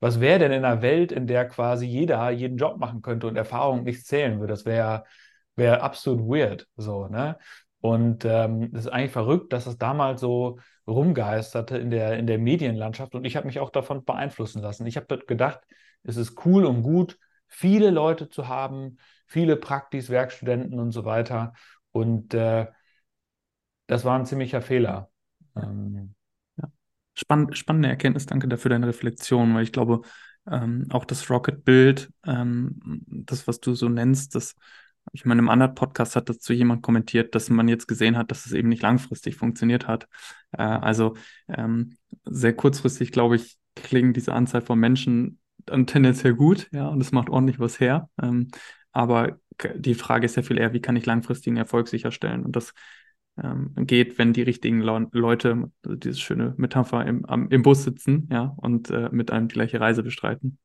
Was wäre denn in einer Welt, in der quasi jeder jeden Job machen könnte und Erfahrung nichts zählen würde? Das wäre wär absolut weird, so, ne? Und ähm, ist eigentlich verrückt, dass es damals so rumgeisterte in der, in der Medienlandschaft und ich habe mich auch davon beeinflussen lassen. Ich habe gedacht, es ist cool und gut, viele Leute zu haben, viele Praktis, Werkstudenten und so weiter. Und äh, das war ein ziemlicher Fehler. Ähm, ja. Spann spannende Erkenntnis, danke dafür deine Reflexion, weil ich glaube, ähm, auch das Rocket-Bild, ähm, das, was du so nennst, das, ich meine, im anderen Podcast hat dazu jemand kommentiert, dass man jetzt gesehen hat, dass es eben nicht langfristig funktioniert hat. Äh, also ähm, sehr kurzfristig, glaube ich, klingen diese Anzahl von Menschen dann tendenziell gut, ja, und es macht ordentlich was her. Ähm, aber die Frage ist ja viel eher, wie kann ich langfristigen Erfolg sicherstellen? Und das ähm, geht, wenn die richtigen Le Leute, also diese schöne Metapher, im, am, im Bus sitzen, ja, und äh, mit einem die gleiche Reise bestreiten.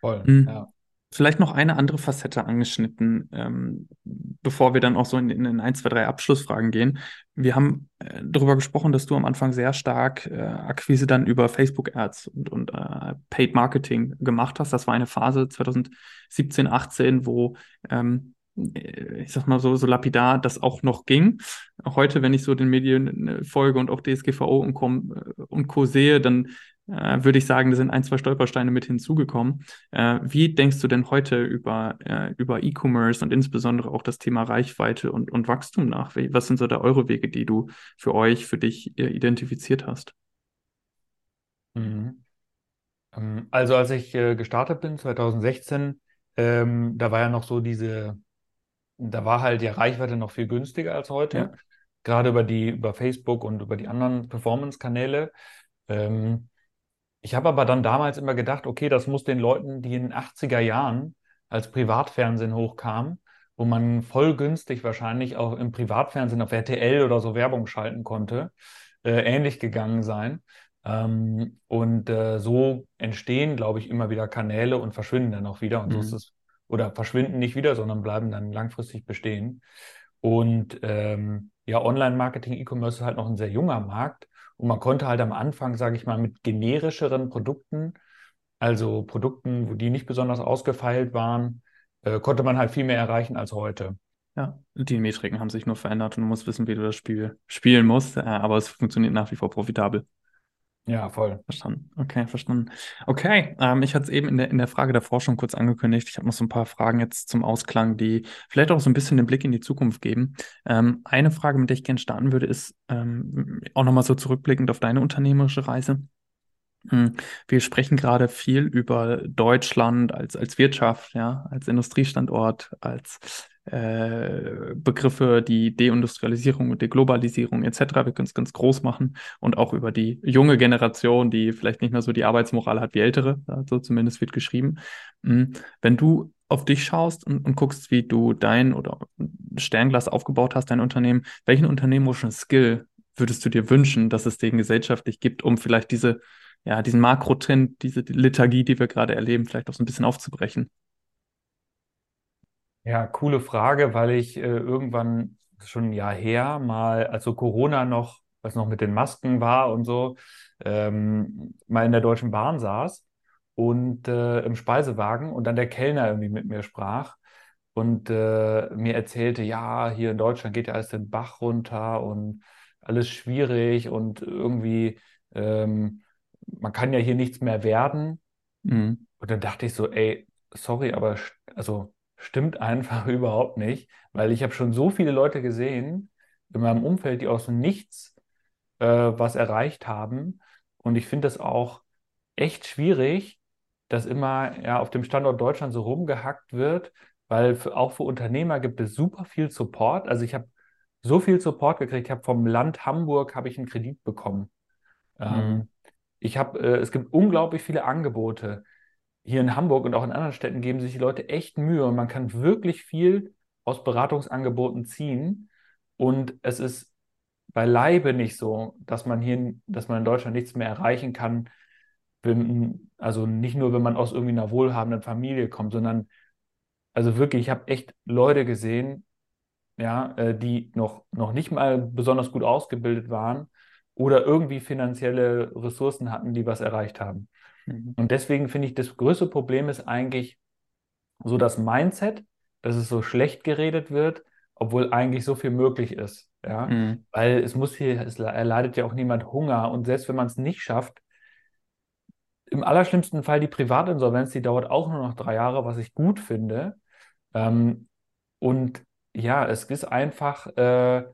Voll, mhm. ja. Vielleicht noch eine andere Facette angeschnitten, ähm, bevor wir dann auch so in, in ein, zwei, drei Abschlussfragen gehen. Wir haben äh, darüber gesprochen, dass du am Anfang sehr stark äh, Akquise dann über Facebook Ads und, und äh, Paid Marketing gemacht hast. Das war eine Phase 2017, 18, wo ähm, äh, ich sag mal so, so lapidar das auch noch ging. Heute, wenn ich so den Medien äh, folge und auch DSGVO und, Co, äh, und Co. sehe, dann äh, würde ich sagen, da sind ein, zwei Stolpersteine mit hinzugekommen. Äh, wie denkst du denn heute über, äh, über E-Commerce und insbesondere auch das Thema Reichweite und, und Wachstum nach? Was sind so da eure Wege, die du für euch, für dich äh, identifiziert hast? Mhm. Ähm, also als ich äh, gestartet bin, 2016, ähm, da war ja noch so diese da war halt die Reichweite noch viel günstiger als heute. Ja. Gerade über die, über Facebook und über die anderen Performance-Kanäle. Ähm, ich habe aber dann damals immer gedacht, okay, das muss den Leuten, die in den 80er Jahren als Privatfernsehen hochkamen, wo man voll günstig wahrscheinlich auch im Privatfernsehen auf RTL oder so Werbung schalten konnte, äh, ähnlich gegangen sein. Ähm, und äh, so entstehen, glaube ich, immer wieder Kanäle und verschwinden dann auch wieder. Und so ist Mhm. es, oder verschwinden nicht wieder, sondern bleiben dann langfristig bestehen. Und ähm, ja, Online-Marketing, E-Commerce ist halt noch ein sehr junger Markt. Und man konnte halt am Anfang, sage ich mal, mit generischeren Produkten, also Produkten, wo die nicht besonders ausgefeilt waren, äh, konnte man halt viel mehr erreichen als heute. Ja, die Metriken haben sich nur verändert und du musst wissen, wie du das Spiel spielen musst, äh, aber es funktioniert nach wie vor profitabel. Ja, voll. Verstanden. Okay, verstanden. Okay, ähm, ich hatte es eben in der, in der Frage davor schon kurz angekündigt. Ich habe noch so ein paar Fragen jetzt zum Ausklang, die vielleicht auch so ein bisschen den Blick in die Zukunft geben. Ähm, eine Frage, mit der ich gerne starten würde, ist ähm, auch nochmal so zurückblickend auf deine unternehmerische Reise. Hm, Wir sprechen gerade viel über Deutschland als, als Wirtschaft, ja, als Industriestandort, als äh, Begriffe, die Deindustrialisierung und Deglobalisierung etc. Wir können es ganz groß machen und auch über die junge Generation, die vielleicht nicht mehr so die Arbeitsmoral hat wie ältere, so zumindest wird geschrieben. Hm, Wenn du auf dich schaust und, und guckst, wie du dein oder Sternglas aufgebaut hast, dein Unternehmen, welchen unternehmerischen Skill würdest du dir wünschen, dass es den gesellschaftlich gibt, um vielleicht diese ja, diesen Makrotrend, diese Lethargie, die wir gerade erleben, vielleicht auch so ein bisschen aufzubrechen? Ja, coole Frage, weil ich äh, irgendwann schon ein Jahr her mal, als so Corona noch, was noch mit den Masken war und so, ähm, mal in der Deutschen Bahn saß und äh, im Speisewagen und dann der Kellner irgendwie mit mir sprach und äh, mir erzählte, ja, hier in Deutschland geht ja alles den Bach runter und alles schwierig und irgendwie, ähm, man kann ja hier nichts mehr werden. Mhm. Und dann dachte ich so, ey, sorry, aber also stimmt einfach überhaupt nicht, weil ich habe schon so viele Leute gesehen in meinem Umfeld, die aus dem Nichts äh, was erreicht haben. Und ich finde das auch echt schwierig, dass immer ja auf dem Standort Deutschland so rumgehackt wird, weil für, auch für Unternehmer gibt es super viel Support. Also ich habe so viel Support gekriegt. Ich habe vom Land Hamburg habe ich einen Kredit bekommen. Mhm. Ähm, ich habe, äh, es gibt unglaublich viele Angebote. Hier in Hamburg und auch in anderen Städten geben sich die Leute echt Mühe und man kann wirklich viel aus Beratungsangeboten ziehen. Und es ist beileibe nicht so, dass man hier, dass man in Deutschland nichts mehr erreichen kann, also nicht nur, wenn man aus irgendwie einer wohlhabenden Familie kommt, sondern also wirklich, ich habe echt Leute gesehen, ja, äh, die noch, noch nicht mal besonders gut ausgebildet waren oder irgendwie finanzielle Ressourcen hatten, die was erreicht haben. Mhm. Und deswegen finde ich, das größte Problem ist eigentlich so das Mindset, dass es so schlecht geredet wird, obwohl eigentlich so viel möglich ist. Ja, Mhm. weil es muss hier, es le- erleidet ja auch niemand Hunger und selbst wenn man es nicht schafft, im allerschlimmsten Fall die Privatinsolvenz, die dauert auch nur noch drei Jahre, was ich gut finde. Ähm, und ja, es ist einfach, äh,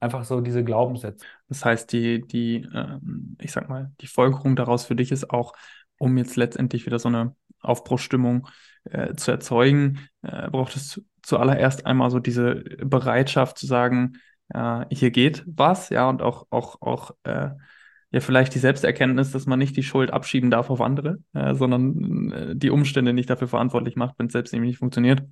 einfach so diese Glaubenssätze. Das heißt, die, die, ähm, ich sag mal, die Folgerung daraus für dich ist auch, um jetzt letztendlich wieder so eine Aufbruchsstimmung äh, zu erzeugen, äh, braucht es zuallererst einmal so diese Bereitschaft zu sagen, äh, hier geht was, ja, und auch, auch, auch äh, ja, vielleicht die Selbsterkenntnis, dass man nicht die Schuld abschieben darf auf andere, äh, sondern äh, die Umstände nicht dafür verantwortlich macht, wenn es selbst nämlich nicht funktioniert.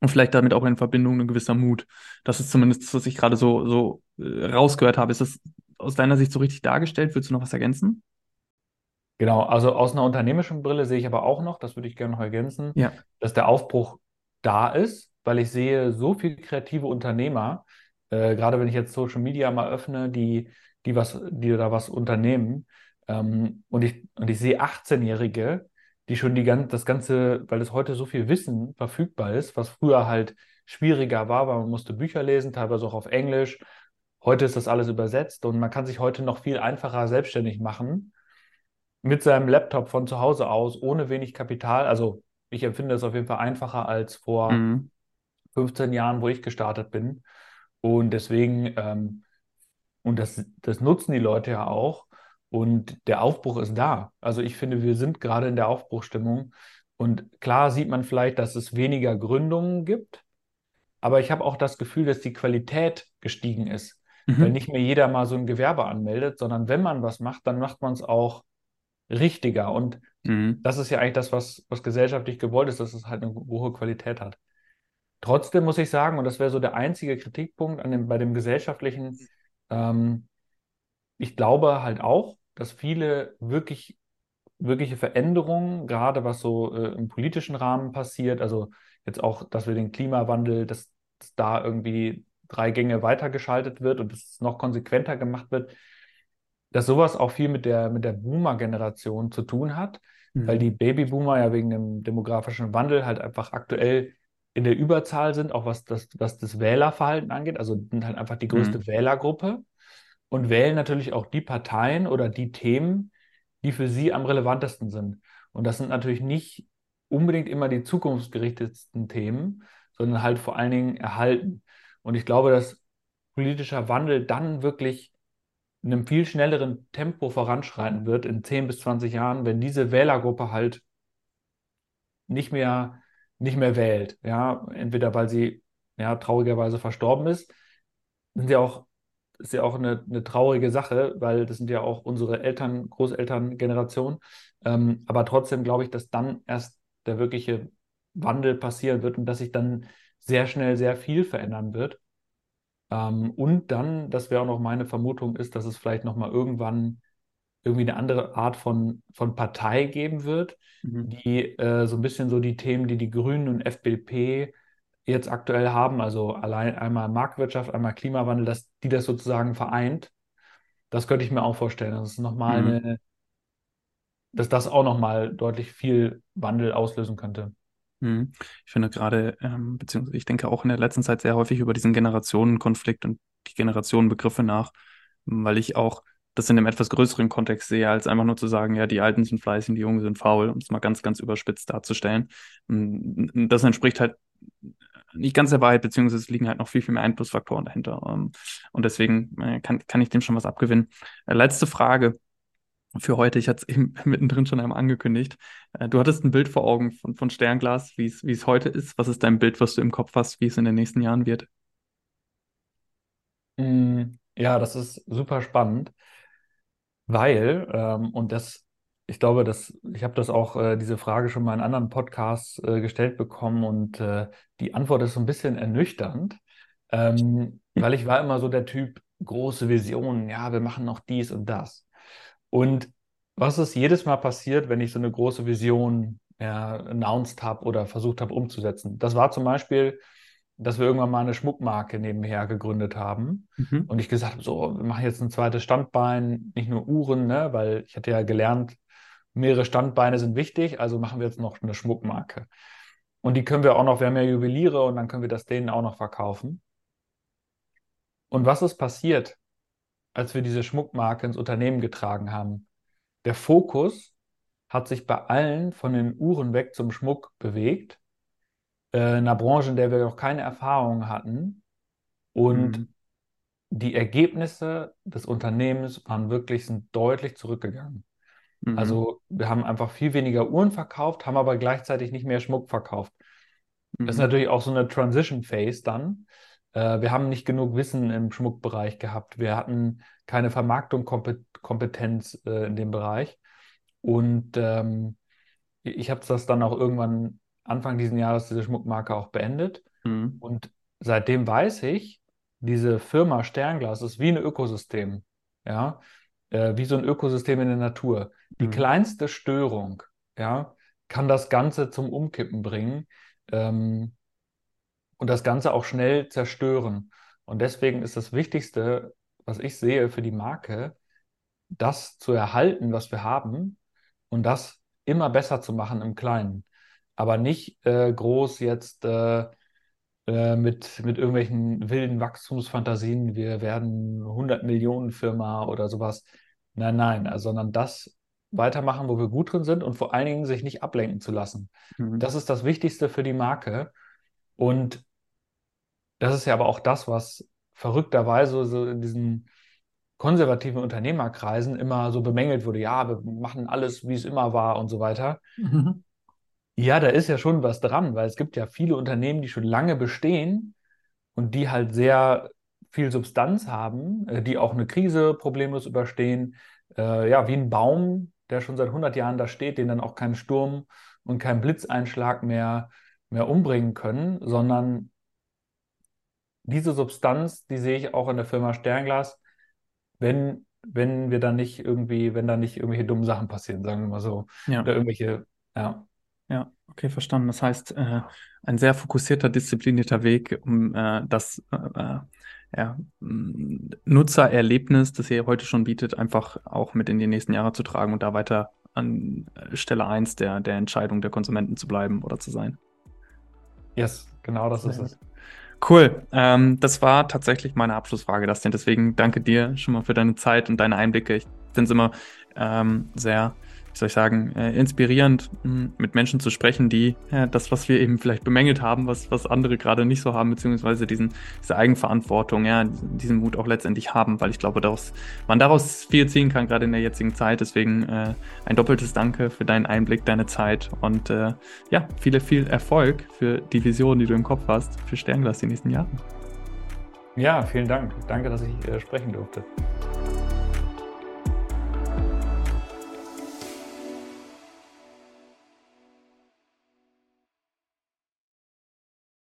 Und vielleicht damit auch in Verbindung ein gewisser Mut. Das ist zumindest was ich gerade so, so rausgehört habe. Ist das aus deiner Sicht so richtig dargestellt? Würdest du noch was ergänzen? Genau, also aus einer unternehmerischen Brille sehe ich aber auch noch, das würde ich gerne noch ergänzen, Ja. dass der Aufbruch da ist, weil ich sehe so viele kreative Unternehmer, äh, gerade wenn ich jetzt Social Media mal öffne, die, die was, die da was unternehmen. Ähm, und ich, und ich sehe 18-Jährige, die schon die gan das Ganze, weil es heute so viel Wissen verfügbar ist, was früher halt schwieriger war, weil man musste Bücher lesen, teilweise auch auf Englisch. Heute ist das alles übersetzt und man kann sich heute noch viel einfacher selbstständig machen mit seinem Laptop von zu Hause aus, ohne wenig Kapital. Also ich empfinde es auf jeden Fall einfacher als vor Mhm. 15 Jahren, wo ich gestartet bin. Und deswegen, ähm, und das, das nutzen die Leute ja auch. Und der Aufbruch ist da. Also ich finde, wir sind gerade in der Aufbruchstimmung. Und klar sieht man vielleicht, dass es weniger Gründungen gibt. aber ich habe auch das Gefühl, dass die Qualität gestiegen ist, mhm. weil nicht mehr jeder mal so ein Gewerbe anmeldet, sondern wenn man was macht, dann macht man es auch richtiger. Und mhm. das ist ja eigentlich das, was, was gesellschaftlich gewollt ist, dass es halt eine hohe Qualität hat. Trotzdem muss ich sagen, und das wäre so der einzige Kritikpunkt an dem, bei dem gesellschaftlichen, ähm, ich glaube halt auch, dass viele wirklich, wirkliche Veränderungen, gerade was so äh, im politischen Rahmen passiert, also jetzt auch, dass wir den Klimawandel, dass, dass da irgendwie drei Gänge weitergeschaltet wird und dass es noch konsequenter gemacht wird, dass sowas auch viel mit der, mit der Boomer-Generation zu tun hat, mhm. weil die Babyboomer ja wegen dem demografischen Wandel halt einfach aktuell in der Überzahl sind, auch was das, was das Wählerverhalten angeht, also sind halt einfach die größte mhm. Wählergruppe und wählen natürlich auch die Parteien oder die Themen, die für sie am relevantesten sind. Und das sind natürlich nicht unbedingt immer die zukunftsgerichtetsten Themen, sondern halt vor allen Dingen erhalten. Und ich glaube, dass politischer Wandel dann wirklich in einem viel schnelleren Tempo voranschreiten wird in 10 bis 20 Jahren, wenn diese Wählergruppe halt nicht mehr, nicht mehr wählt. Ja, entweder weil sie ja, traurigerweise verstorben ist, sind sie auch, ist ja auch eine, eine traurige Sache, weil das sind ja auch unsere Eltern, Großelterngeneration. Ähm, aber trotzdem glaube ich, dass dann erst der wirkliche Wandel passieren wird und dass sich dann sehr schnell sehr viel verändern wird. Ähm, und dann, das wäre auch noch meine Vermutung, ist, dass es vielleicht nochmal irgendwann irgendwie eine andere Art von, von Partei geben wird, mhm. die äh, so ein bisschen so die Themen, die die Grünen und FDP jetzt aktuell haben, also allein einmal Marktwirtschaft, einmal Klimawandel, dass die das sozusagen vereint. Das könnte ich mir auch vorstellen. Das ist nochmal mhm. eine, dass das auch nochmal deutlich viel Wandel auslösen könnte. Mhm. Ich finde gerade, ähm, beziehungsweise ich denke auch in der letzten Zeit sehr häufig über diesen Generationenkonflikt und die Generationenbegriffe nach, weil ich auch das in einem etwas größeren Kontext sehe, als einfach nur zu sagen, ja, die Alten sind fleißig, die Jungen sind faul, um es mal ganz, ganz überspitzt darzustellen. Das entspricht halt nicht ganz der Wahrheit, beziehungsweise es liegen halt noch viel, viel mehr Einflussfaktoren dahinter. Ähm, und deswegen äh, kann, kann ich dem schon was abgewinnen. Äh, letzte Frage für heute. Ich hatte es eben mittendrin schon einmal angekündigt. Äh, du hattest ein Bild vor Augen von, von Sternglas, wie es, heute ist. Was ist dein Bild, was du im Kopf hast, wie es in den nächsten Jahren wird? Mm, ja, das ist super spannend, weil, ähm, und das, ich glaube, dass, ich habe das auch, äh, diese Frage schon mal in anderen Podcasts äh, gestellt bekommen und äh, die Antwort ist so ein bisschen ernüchternd, ähm, weil ich war immer so der Typ, große Visionen, ja, wir machen noch dies und das. Und was ist jedes Mal passiert, wenn ich so eine große Vision ja, announced habe oder versucht habe umzusetzen? Das war zum Beispiel, dass wir irgendwann mal eine Schmuckmarke nebenher gegründet haben mhm. und ich gesagt habe, so, wir machen jetzt ein zweites Standbein, nicht nur Uhren, ne, weil ich hatte ja gelernt, mehrere Standbeine sind wichtig, also machen wir jetzt noch eine Schmuckmarke. Und die können wir auch noch, wir haben ja Juweliere und dann können wir das denen auch noch verkaufen. Und was ist passiert? Als wir diese Schmuckmarke ins Unternehmen getragen haben. Der Fokus hat sich bei allen von den Uhren weg zum Schmuck bewegt. Äh, in einer Branche, in der wir noch keine Erfahrung hatten. Und mhm. die Ergebnisse des Unternehmens waren wirklich, sind deutlich zurückgegangen. Mhm. Also wir haben einfach viel weniger Uhren verkauft, haben aber gleichzeitig nicht mehr Schmuck verkauft. Mhm. Das ist mhm. natürlich auch so eine Transition Phase dann. Äh, wir haben nicht genug Wissen im Schmuckbereich gehabt. Wir hatten keine Vermarktungskompetenz äh, in dem Bereich. Und ähm, ich habe das dann auch irgendwann Anfang dieses Jahres, diese Schmuckmarke auch beendet. Mhm. Und seitdem weiß ich, diese Firma Sternglas ist wie ein Ökosystem. Ja, äh, wie so ein Ökosystem in der Natur. Die mhm. kleinste Störung, ja, kann das Ganze zum Umkippen bringen. Ähm, und das Ganze auch schnell zerstören. Und deswegen ist das Wichtigste, was ich sehe für die Marke, das zu erhalten, was wir haben und das immer besser zu machen im Kleinen. Aber nicht äh, groß jetzt äh, äh, mit, mit irgendwelchen wilden Wachstumsfantasien, wir werden 100 Millionen Firma oder sowas. Nein, nein, also, sondern das weitermachen, wo wir gut drin sind und vor allen Dingen sich nicht ablenken zu lassen. Mhm. Das ist das Wichtigste für die Marke. Und das ist ja aber auch das, was verrückterweise so in diesen konservativen Unternehmerkreisen immer so bemängelt wurde. Ja, wir machen alles, wie es immer war und so weiter. Mhm. Ja, da ist ja schon was dran, weil es gibt ja viele Unternehmen, die schon lange bestehen und die halt sehr viel Substanz haben, äh, die auch eine Krise problemlos überstehen. Äh, ja, wie ein Baum, der schon seit 100 Jahren da steht, den dann auch kein Sturm und kein Blitzeinschlag mehr, mehr umbringen können, sondern diese Substanz, die sehe ich auch in der Firma Sternglas, wenn, wenn wir dann nicht irgendwie, wenn da nicht irgendwelche dummen Sachen passieren, sagen wir mal so. Ja. Oder irgendwelche, ja. Ja, okay, verstanden. Das heißt, äh, ein sehr fokussierter, disziplinierter Weg, um äh, das äh, äh ja, Nutzererlebnis, das ihr heute schon bietet, einfach auch mit in die nächsten Jahre zu tragen und da weiter an Stelle 1 der, der Entscheidung der Konsumenten zu bleiben oder zu sein. Yes, genau das ist es. Cool. Ähm, das war tatsächlich meine Abschlussfrage, Dustin. Deswegen danke dir schon mal für deine Zeit und deine Einblicke. Ich finde es immer ähm, sehr wie soll ich sagen, äh, inspirierend, hm, mit Menschen zu sprechen, die ja, das, was wir eben vielleicht bemängelt haben, was, was andere gerade nicht so haben, beziehungsweise diesen, diese Eigenverantwortung, ja, diesen Mut auch letztendlich haben, weil ich glaube, daraus, man daraus viel ziehen kann, gerade in der jetzigen Zeit. Deswegen äh, ein doppeltes Danke für deinen Einblick, deine Zeit und äh, ja, viel, viel Erfolg für die Vision, die du im Kopf hast, für Sternglas die nächsten Jahre. Ja, vielen Dank. Danke, dass ich äh, sprechen durfte.